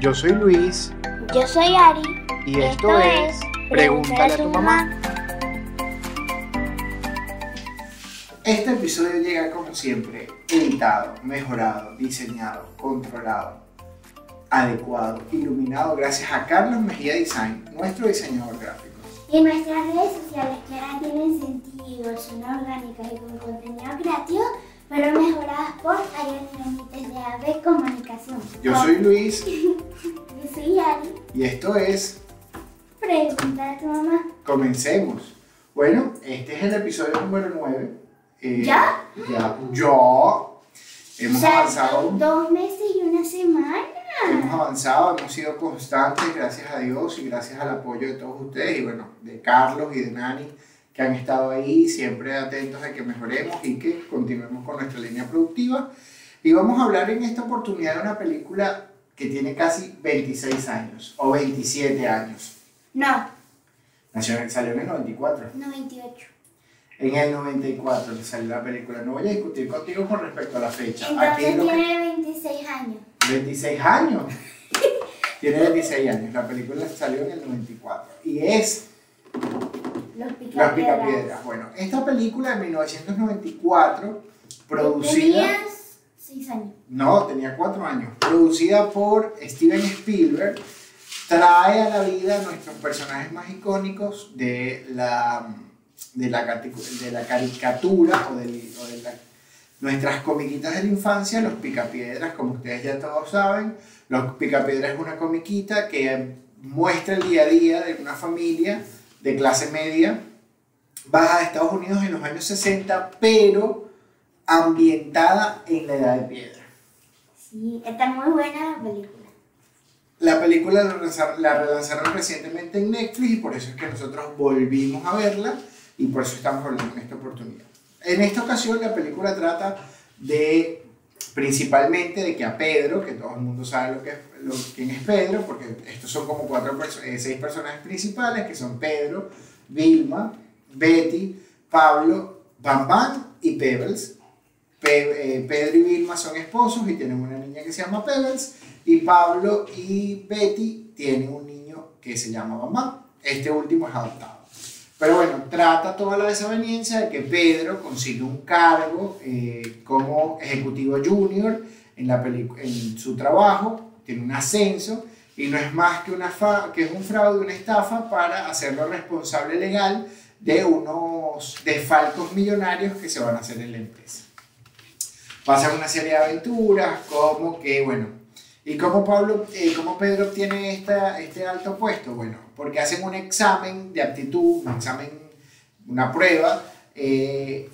Yo soy Luis Yo soy Ari. y esto, es Pregúntale a tu mamá. Este episodio llega como siempre, editado, mejorado, diseñado, controlado, adecuado, iluminado gracias a Carlos Mejía Design, nuestro diseñador gráfico. Y nuestras redes sociales que ahora tienen sentido, son orgánicas y con contenido creativo, fueron mejoradas por Ariel Benítez de AB Comunicación. Yo soy Luis Y esto es Pregunta a tu mamá. Comencemos. Bueno, este es el episodio número 9. Eh, ¿Ya? Ya. Yo. Hemos O sea, avanzado. Dos meses y una semana. Hemos avanzado, hemos sido constantes, gracias a Dios y gracias al apoyo de todos ustedes y bueno, de Carlos y de Nani, que han estado ahí siempre atentos a que mejoremos y que continuemos con nuestra línea productiva. Y vamos a hablar en esta oportunidad de una película que tiene casi 26 años o 27 años. No, Nació- salió en el 94. 98. En el 94 le salió la película. No voy a discutir contigo con respecto a la fecha. Aquí Entonces que- tiene 26 años. 26 años. Tiene 26 años. La película salió en el 94. Y es Los. Picapiedras. Bueno, esta película de 1994, producida. Tenías 6 años. No, tenía 4 años. Producida por Steven Spielberg, trae a la vida a nuestros personajes más icónicos de la, de la, caricatura o, del- o de nuestras comiquitas de la infancia, los Picapiedras, como ustedes ya todos saben. Los Picapiedras es una comiquita que muestra el día a día de una familia de clase media baja de Estados Unidos en los años 60, pero ambientada en la edad de piedra. Sí, está muy buena la película. La película la relanzaron, la relanzaron recientemente en Netflix y por eso es que nosotros volvimos a verla y por eso estamos hablando en esta oportunidad. En esta ocasión la película trata de principalmente de que a Pedro, que todo el mundo sabe lo que es, lo, quién es Pedro, porque estos son como cuatro eh, seis personajes principales que son Pedro, Vilma, Betty, Pablo, Bam Bam y Pebbles. Eh, Pedro y Vilma son esposos y tienen una niña que se llama Pebbles y Pablo y Betty tienen un niño que se llama Bam. Este último es adoptado. Pero bueno, trata toda la desaveniencia de que Pedro consigue un cargo eh, como ejecutivo junior en, la en su trabajo, tiene un ascenso y no es más que, una fa- que es un fraude, una estafa para hacerlo responsable legal de unos desfalcos millonarios que se van a hacer en la empresa. Pasan una serie de aventuras, como que, bueno, ¿y cómo, Pablo, eh, cómo Pedro obtiene esta, este alto puesto? Bueno, porque hacen un examen de aptitud, un examen, una prueba, eh,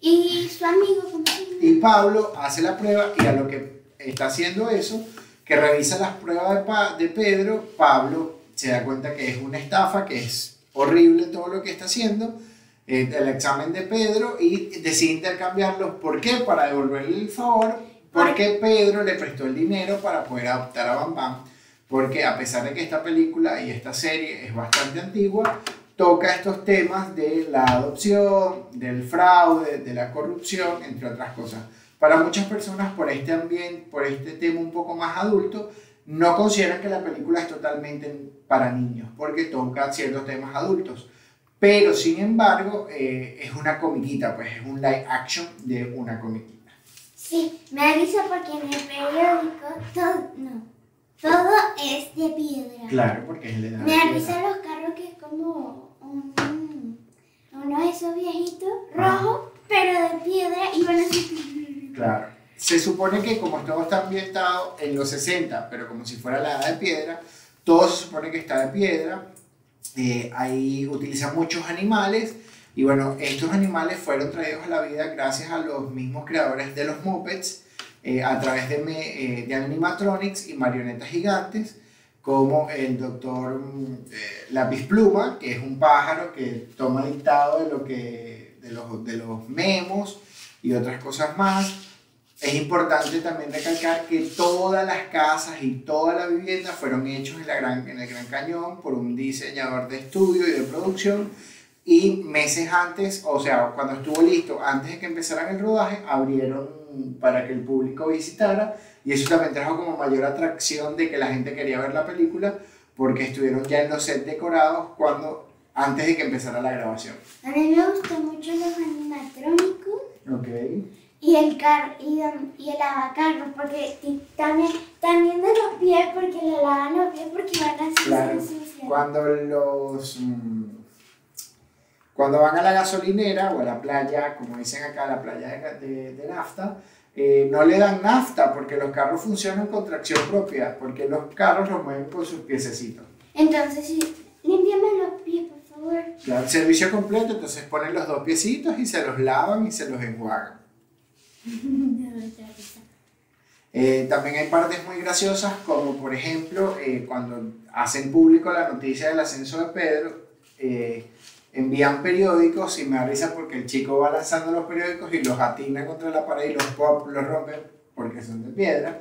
Y su amigo, y Pablo hace la prueba y a lo que está haciendo eso, que revisa las pruebas de, Pa- de Pedro, Pablo se da cuenta que es una estafa, que es horrible todo lo que está haciendo, eh, el examen de Pedro y decide intercambiarlos. ¿Por qué? Para devolverle el favor, porque Pedro le prestó el dinero para poder adoptar a Bam Bam. Porque a pesar de que esta película y esta serie es bastante antigua, toca estos temas de la adopción, del fraude, de la corrupción, entre otras cosas. Para muchas personas, por este ambiente, por este tema un poco más adulto, no consideran que la película es totalmente para niños, porque toca ciertos temas adultos. Pero, sin embargo, eh, es una comiquita, pues es un live action de una comiquita. Sí, me avisa porque en el periódico todo, no, todo es de piedra. Claro, porque es. Me de piedra. avisan los carros que es como un, uno de esos viejitos rojos, pero de piedra y van así. Claro. Se supone que como todo está ambientado en los 60, pero como si fuera la edad de piedra, todo se supone que está de piedra. Eh, ahí utilizan muchos animales y bueno, estos animales fueron traídos a la vida gracias a los mismos creadores de los Muppets eh, a través de, me- eh, de animatronics y marionetas gigantes como el doctor mm, eh, Lápiz Pluma, que es un pájaro que toma dictado de, lo que, de, los, de los memos y otras cosas más. Es importante también recalcar que todas las casas y toda la vivienda fueron hechos en, la gran, en el Gran Cañón por un diseñador de estudio y de producción y meses antes, o sea, cuando estuvo listo, antes de que empezaran el rodaje, abrieron para que el público visitara y eso también trajo como mayor atracción de que la gente quería ver la película porque estuvieron ya en los sets decorados cuando antes de que empezara la grabación. A mí me gustó mucho los animatrónicos. Ok. Y el car y, y el lavacarro, porque también, también de los pies, porque le lavan los pies porque van a Claro. Cuando los mm, cuando van a la gasolinera o a la playa, como dicen acá, la playa de, de- de nafta, eh, no le dan nafta porque los carros funcionan con tracción propia, porque los carros los mueven con sus piececitos. Entonces, sí, límpiame los pies, por favor. Claro, servicio completo, entonces ponen los dos piecitos y se los lavan y se los enjuagan. Me da mucha risa. Eh, también hay partes muy graciosas, como por ejemplo, eh, cuando hacen público la noticia del ascenso de Pedro, eh, envían periódicos y me da risa porque el chico va lanzando los periódicos y los atina contra la pared y los pop, los rompen porque son de piedra.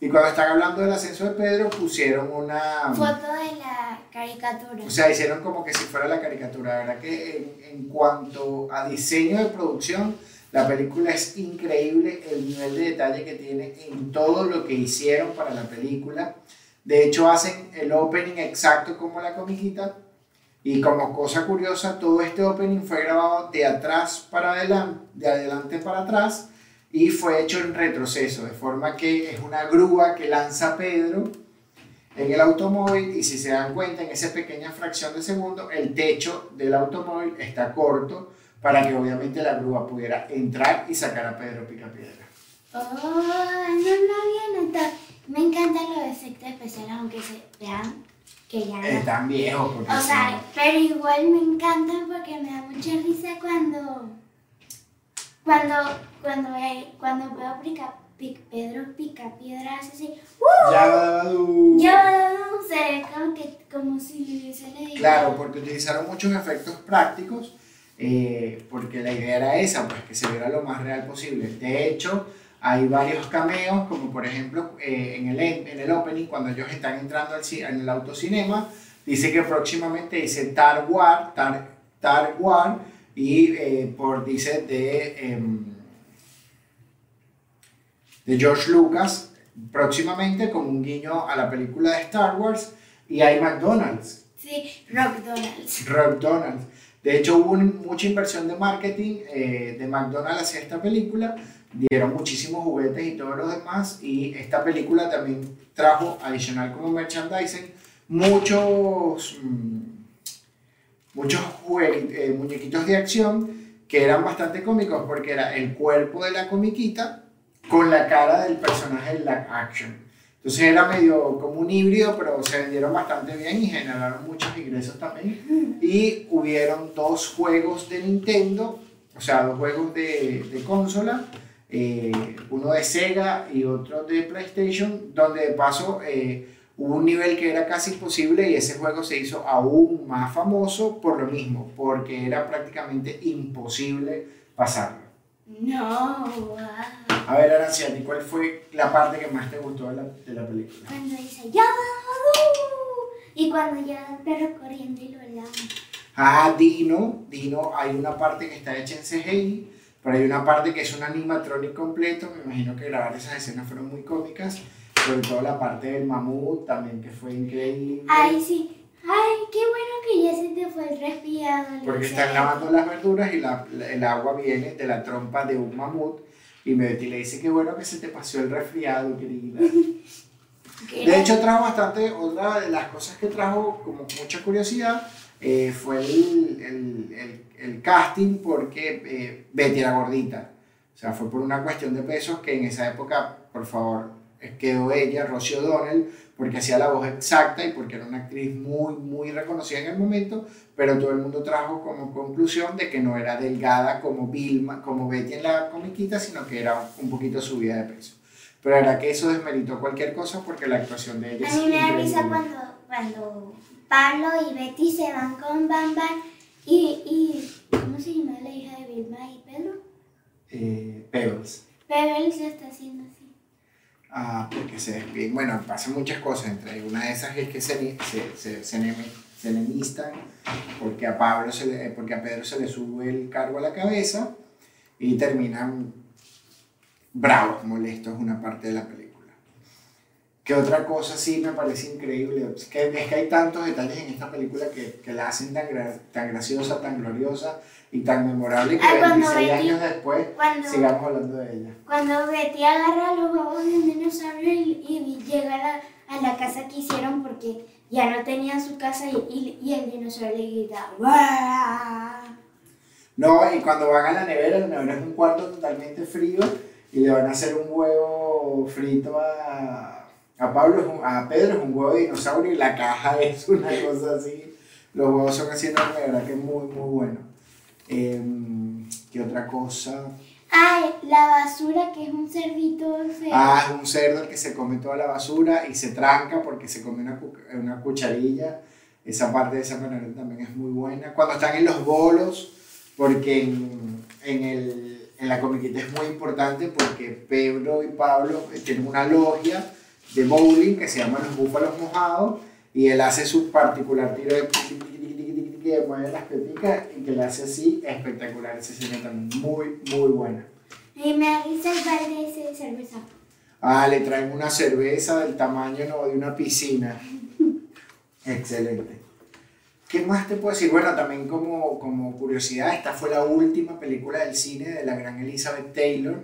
Y cuando están hablando del ascenso de Pedro, pusieron una... Foto de la caricatura. O sea, hicieron como que si fuera la caricatura. La verdad que en, en cuanto a diseño de producción, la película es increíble el nivel de detalle que tiene en todo lo que hicieron para la película. De hecho, hacen el opening exacto como la comiquita. Y como cosa curiosa, todo este opening fue grabado de atrás para adelante, de adelante para atrás, y fue hecho en retroceso, de forma que es una grúa que lanza Pedro en el automóvil y si se dan cuenta en esa pequeña fracción de segundo el techo del automóvil está corto para que obviamente la grúa pudiera entrar y sacar a Pedro Picapiedra. Oh, no lo había notado. Me encantan los efectos especiales, aunque se vean que ya no. Es tan viejo porque O sea, no- pero igual me encantan porque me da mucha risa cuando. Cuando. Cuando, cuando veo pica, pic- Pedro pica piedra hace así. ¡Uh! Yabadú. Yo se ve como, que, como si le hubiese leído. Claro, porque utilizaron muchos efectos prácticos, eh, porque la idea era esa, pues que se viera lo más real posible. De hecho, hay varios cameos, como por ejemplo eh, en, el, en el opening, cuando ellos están entrando al, en el autocinema, dice que próximamente dice Tar War, Tar, Tar War, y eh, por dice de, em, de George Lucas, próximamente como un guiño a la película de Star Wars, y hay McDonald's. Sí, Rock Donalds. McDonald's. De hecho, hubo mucha inversión de marketing eh, de McDonald's hacia esta película. Dieron muchísimos juguetes y todo lo demás. Y esta película también trajo, adicional como merchandising, muchos, mm, muchos eh, muñequitos de acción que eran bastante cómicos porque era el cuerpo de la comiquita con la cara del personaje de la action. Entonces era medio como un híbrido, pero se vendieron bastante bien y generaron muchos ingresos también. Y hubieron dos juegos de Nintendo, o sea, dos juegos de, de consola, eh, uno de Sega y otro de PlayStation, donde de paso eh, hubo un nivel que era casi imposible y ese juego se hizo aún más famoso por lo mismo, porque era prácticamente imposible pasarlo. No, wow. A ver, Aranciati, ¿cuál fue la parte que más te gustó de la, de la película? Cuando dice ¡Yabadú! Y cuando llega el perro corriendo y lo lama. Ah, Dino, Dino, hay una parte que está hecha en CGI, pero hay una parte que es un animatronic completo, me imagino que grabar esas escenas fueron muy cómicas, sobre todo la parte del mamut también que fue increíble, Ay, sí. Ay, qué bueno que ya se te fue el resfriado. porque están lavando las verduras y la- la- el agua viene de la trompa de un mamut, y Betty le dice, qué bueno que se te pasó el resfriado, querida. Que De hecho, trajo bastante, otra de las cosas que trajo como mucha curiosidad eh, fue el, el- el- el casting porque eh, Betty era gordita. O sea, fue por una cuestión de pesos que en esa época, por favor, quedó ella, Rosie O'Donnell, porque hacía la voz exacta y porque era una actriz muy, muy reconocida en el momento, pero todo el mundo trajo como conclusión de que no era delgada como Vilma, como Betty en la comiquita, sino que era un poquito subida de peso. Pero verdad que eso desmeritó cualquier cosa porque la actuación de ella A mí me da risa cuando, cuando Pablo y Betty se van con Bam Bam y, y ¿cómo se llama la hija de Vilma y Pedro? Eh, Pebbles. Se está haciendo así. Ah, porque se despiden. Bueno, pasan muchas cosas. Entre una de esas es que se, se, se, se, enemi- se enemistan porque a, Pablo se le- porque a Pedro se le sube el cargo a la cabeza y terminan bravos, molestos una parte de la película. ¿Qué otra cosa sí me parece increíble? Es que, es que hay tantos detalles en esta película que, que la hacen tan, gra- tan graciosa, tan gloriosa y tan memorable que Ah, cuando 26 Betty- años después cuando- sigamos hablando de ella. Cuando Betty agarra los huevos de un dinosaurio y, y llega a la, a la casa que hicieron porque ya no tenían su casa y, y, y el dinosaurio le grita. No, y cuando van a la nevera, la nevera es un cuarto totalmente frío y le van a hacer un huevo frito a, a Pablo, es un- a Pedro, es un huevo de dinosaurio y la caja es una cosa así. Los huevos son así enormes, de verdad que es muy, muy bueno. Em, ¿Qué otra cosa? Ay, la basura que es un cerdito feo. Ah, es un cerdo el que se come toda la basura y se tranca porque se come una, una cucharilla. Esa parte de esa manera también es muy buena. Cuando están en los bolos, porque en, en, el, en la comiquita es muy importante porque Pedro y Pablo eh, tienen una logia de bowling que se llama Los Búfalos Mojados y él hace su particular tiro de que mueve las peticas y que le hace así espectacular. Esa escena también muy, muy buena. Y me da risa el de cerveza. Ah, le traen una cerveza del tamaño no, de una piscina. Excelente. ¿Qué más te puedo decir? Bueno, también como, como curiosidad, esta fue la última película del cine de la gran Elizabeth Taylor.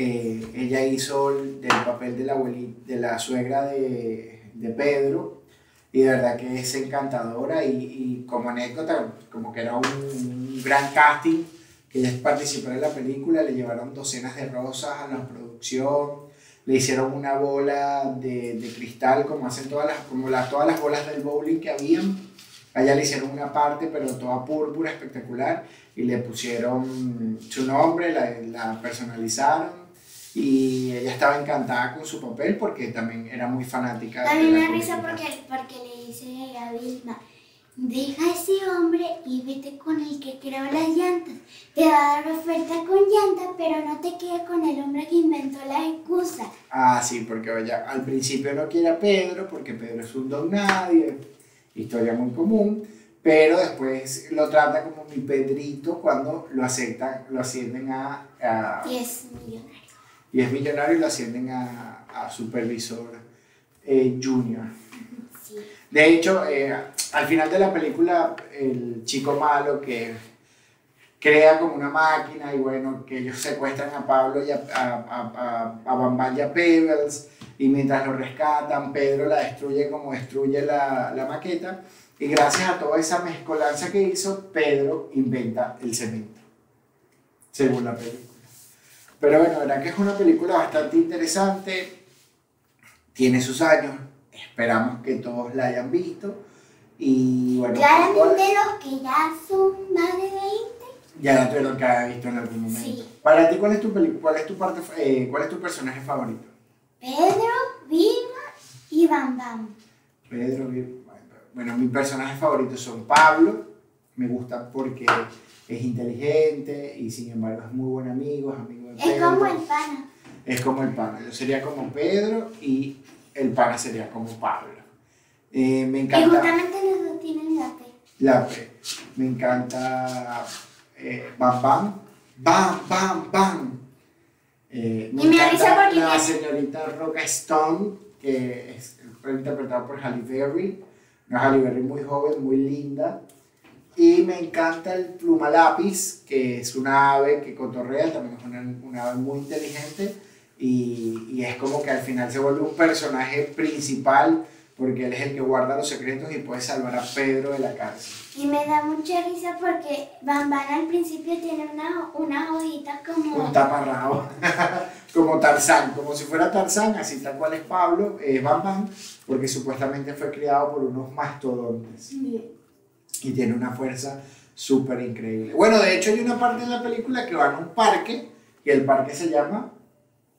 Eh, ella hizo el, papel de la, abueli- de la suegra de, de Pedro y de verdad que es encantadora y, y como anécdota, como que era un, un gran casting que ella participó en la película, le llevaron docenas de rosas a la producción, le hicieron una bola de, de cristal como hacen todas las, como las, todas las bolas del bowling que habían. A ella le hicieron una parte, pero toda púrpura, espectacular, y le pusieron su nombre, la, la personalizaron, y ella estaba encantada con su papel porque también era muy fanática. La me da risa porque, porque le dice a Vilma, deja a ese hombre y vete con el que creó las llantas. Te va a dar oferta con llantas, pero no te quedes con el hombre que inventó la excusa. Ah, sí, porque ella al principio no quiere a Pedro, porque Pedro es un don nadie, historia muy común, pero después lo trata como mi Pedrito cuando lo aceptan, lo ascienden a, a- Y es millonario. Y es millonario y lo ascienden a, a supervisor eh, junior. Sí. De hecho, eh, al final de la película, el chico malo que crea como una máquina y bueno, que ellos secuestran a Pablo y a, a, a, a, Bambán y a Pebbles y mientras lo rescatan, Pedro la destruye como destruye la, la maqueta y gracias a toda esa mezcolanza que hizo, Pedro inventa el cemento, según la película. Pero bueno, verdad que es una película bastante interesante, tiene sus años, esperamos que todos la hayan visto y bueno, Claramente los que ya son más de 20. ya la tuvieron que haber visto en algún momento. Sí. Para ti, ¿cuál es tu cuál es tu parte, eh, cuál es tu personaje favorito? Pedro, Vilma y Bam Bam. Pedro, Vir- bueno, mis personajes favoritos son Pablo, me gusta porque es inteligente y sin embargo es muy buen amigo, es amigo Es como el pana. Es como el pana, yo sería como Pedro y el pana sería como Pablo. Eh, me Y encanta justamente los dos tienen la P. la P, me encanta eh, Bam Bam, Bam Bam Bam. Eh, Y me da risa encanta porque la señorita Roca Stone, que es, fue interpretada por Halle Berry, una Halle Berry muy joven, muy linda. Y me encanta el pluma lápiz, que es una ave que cotorrea, también es una, una ave muy inteligente. Y, y es como que al final se vuelve un personaje principal, porque él es el que guarda los secretos y puede salvar a Pedro de la cárcel. Y me da mucha risa porque Bam Bam al principio tiene una, una hojita como... Un taparrabo, como Tarzán, como si fuera Tarzán, así tal cual es Pablo, es Bam Bam, porque supuestamente fue criado por unos mastodontes y tiene una fuerza súper increíble. Bueno, de hecho hay una parte en la película que van a un parque y el parque se llama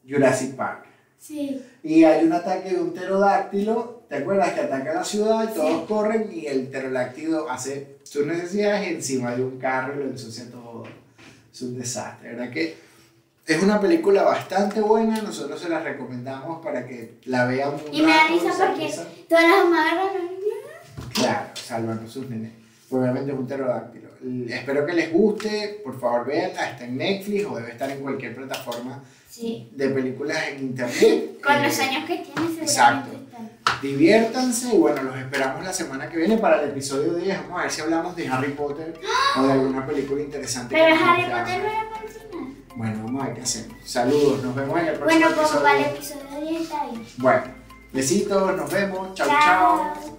Jurassic Park. Sí. Y hay un ataque de un pterodáctilo, ¿te acuerdas? Que ataca la ciudad y todos Sí. corren y el pterodáctilo hace sus necesidades encima de un carro y lo ensucia todo. Es un desastre, ¿verdad? Que es una película bastante buena, nosotros se la recomendamos para que la vean un Y me da rato, risa porque todas las niños. Claro, salvando sus nenes. Obviamente es un pterodáctilo. Espero que les guste, por favor véanla, está en Netflix o debe estar en cualquier plataforma Sí. de películas en internet. Con Eh, los años que tienes exacto. Diviértanse y bueno, los esperamos la semana que viene para el episodio 10. Vamos a ver si hablamos de Harry Potter o de alguna película interesante. Pero Harry. Potter no era final. Bueno, vamos a ver qué hacemos. Saludos, nos vemos en el próximo Bueno, como episodio. para el episodio 10 está bien. Bueno, besitos, nos vemos. chau. chau. Chao.